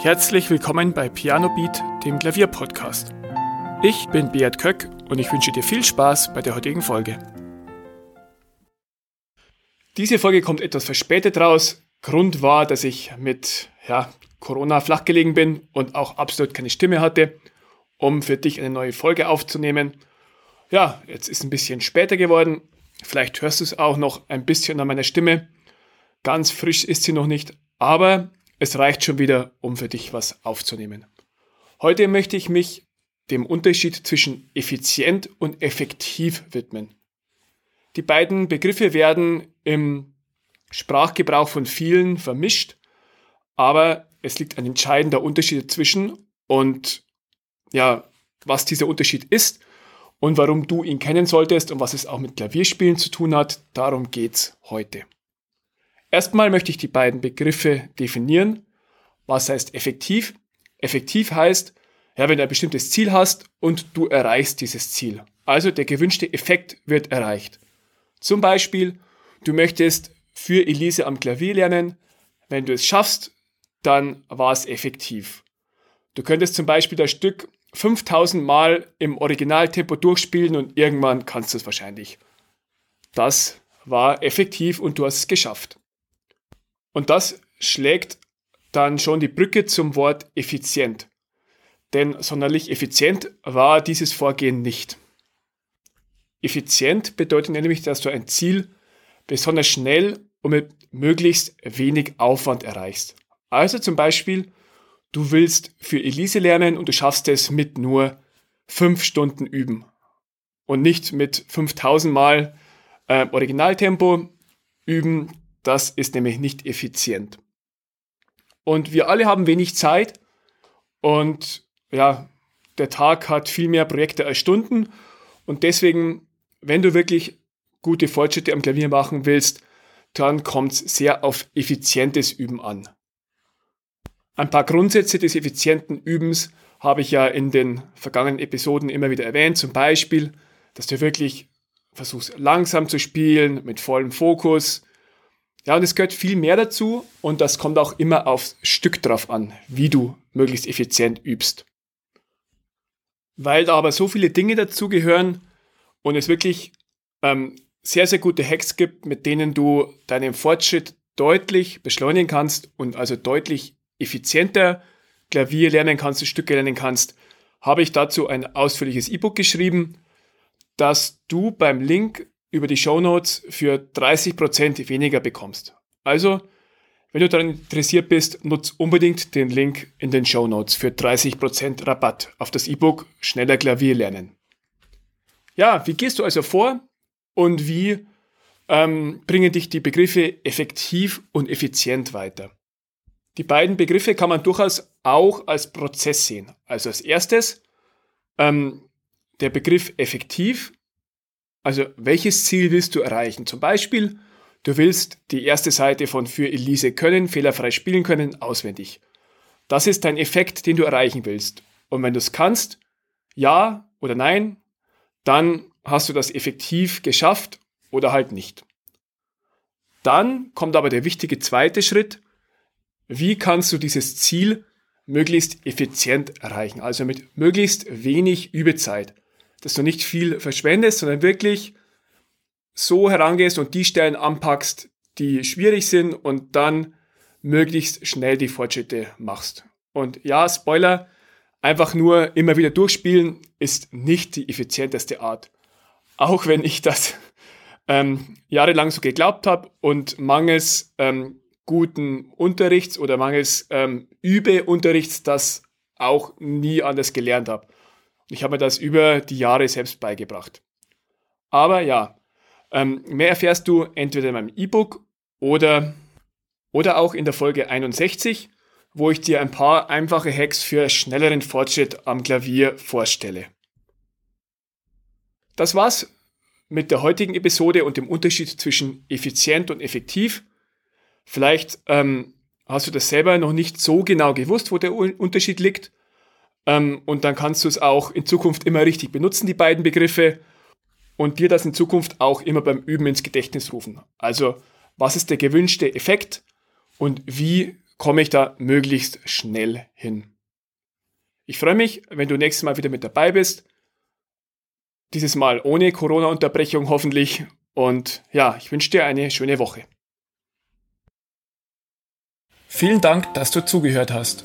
Herzlich willkommen bei Piano Beat, dem Klavierpodcast. Ich bin Beat Köck und ich wünsche dir viel Spaß bei der heutigen Folge. Diese Folge kommt etwas verspätet raus. Grund war, dass ich mit ja, Corona flachgelegen bin und auch absolut keine Stimme hatte, um für dich eine neue Folge aufzunehmen. Ja, jetzt ist ein bisschen später geworden. Vielleicht hörst du es auch noch ein bisschen an meiner Stimme. Ganz frisch ist sie noch nicht, aber es reicht schon wieder, um für dich was aufzunehmen. Heute möchte ich mich dem Unterschied zwischen effizient und effektiv widmen. Die beiden Begriffe werden im Sprachgebrauch von vielen vermischt, aber es liegt ein entscheidender Unterschied dazwischen und ja, was dieser Unterschied ist und warum du ihn kennen solltest und was es auch mit Klavierspielen zu tun hat, darum geht's heute. Erstmal möchte ich die beiden Begriffe definieren. Was heißt effektiv? Effektiv heißt, ja, wenn du ein bestimmtes Ziel hast und du erreichst dieses Ziel. Also der gewünschte Effekt wird erreicht. Zum Beispiel, du möchtest für Elise am Klavier lernen. Wenn du es schaffst, dann war es effektiv. Du könntest zum Beispiel das Stück 5000 Mal im Originaltempo durchspielen und irgendwann kannst du es wahrscheinlich. Das war effektiv und du hast es geschafft. Und das schlägt dann schon die Brücke zum Wort effizient. Denn sonderlich effizient war dieses Vorgehen nicht. Effizient bedeutet nämlich, dass du ein Ziel besonders schnell und mit möglichst wenig Aufwand erreichst. Also zum Beispiel, du willst für Elise lernen und du schaffst es mit nur fünf Stunden üben und nicht mit 5000 Mal äh, Originaltempo üben. Das ist nämlich nicht effizient. Und wir alle haben wenig Zeit und ja, der Tag hat viel mehr Projekte als Stunden und deswegen, wenn du wirklich gute Fortschritte am Klavier machen willst, dann kommt es sehr auf effizientes Üben an. Ein paar Grundsätze des effizienten Übens habe ich ja in den vergangenen Episoden immer wieder erwähnt. Zum Beispiel, dass du wirklich versuchst langsam zu spielen, mit vollem Fokus. Ja, und es gehört viel mehr dazu und das kommt auch immer aufs Stück drauf an, wie du möglichst effizient übst. Weil da aber so viele Dinge dazugehören und es wirklich ähm, sehr, sehr gute Hacks gibt, mit denen du deinen Fortschritt deutlich beschleunigen kannst und also deutlich effizienter Klavier lernen kannst, Stücke lernen kannst, habe ich dazu ein ausführliches E-Book geschrieben, das du beim Link über die Show Notes für 30% weniger bekommst. Also, wenn du daran interessiert bist, nutz unbedingt den Link in den Show Notes für 30% Rabatt auf das E-Book Schneller Klavier lernen. Ja, wie gehst du also vor und wie ähm, bringen dich die Begriffe effektiv und effizient weiter? Die beiden Begriffe kann man durchaus auch als Prozess sehen. Also als erstes ähm, der Begriff effektiv. Also welches Ziel willst du erreichen? Zum Beispiel, du willst die erste Seite von Für Elise können, fehlerfrei spielen können, auswendig. Das ist dein Effekt, den du erreichen willst. Und wenn du es kannst, ja oder nein, dann hast du das effektiv geschafft oder halt nicht. Dann kommt aber der wichtige zweite Schritt, wie kannst du dieses Ziel möglichst effizient erreichen, also mit möglichst wenig Übezeit, dass du nicht viel verschwendest, sondern wirklich so herangehst und die Stellen anpackst, die schwierig sind und dann möglichst schnell die Fortschritte machst. Und ja, Spoiler, einfach nur immer wieder durchspielen ist nicht die effizienteste Art. Auch wenn ich das ähm, jahrelang so geglaubt habe und mangels ähm, guten Unterrichts oder mangels ähm, Übeunterrichts das auch nie anders gelernt habe. Ich habe mir das über die Jahre selbst beigebracht. Aber ja, ähm, mehr erfährst du entweder in meinem E-Book oder, oder auch in der Folge 61, wo ich dir ein paar einfache Hacks für schnelleren Fortschritt am Klavier vorstelle. Das war's mit der heutigen Episode und dem Unterschied zwischen effizient und effektiv. Vielleicht ähm, hast du das selber noch nicht so genau gewusst, wo der Unterschied liegt. Ähm, und dann kannst du es auch in Zukunft immer richtig benutzen, die beiden Begriffe. Und dir das in Zukunft auch immer beim Üben ins Gedächtnis rufen. Also, was ist der gewünschte Effekt und wie komme ich da möglichst schnell hin. Ich freue mich, wenn du nächstes Mal wieder mit dabei bist. Dieses Mal ohne Corona-Unterbrechung hoffentlich. Und ja, ich wünsche dir eine schöne Woche. Vielen Dank, dass du zugehört hast.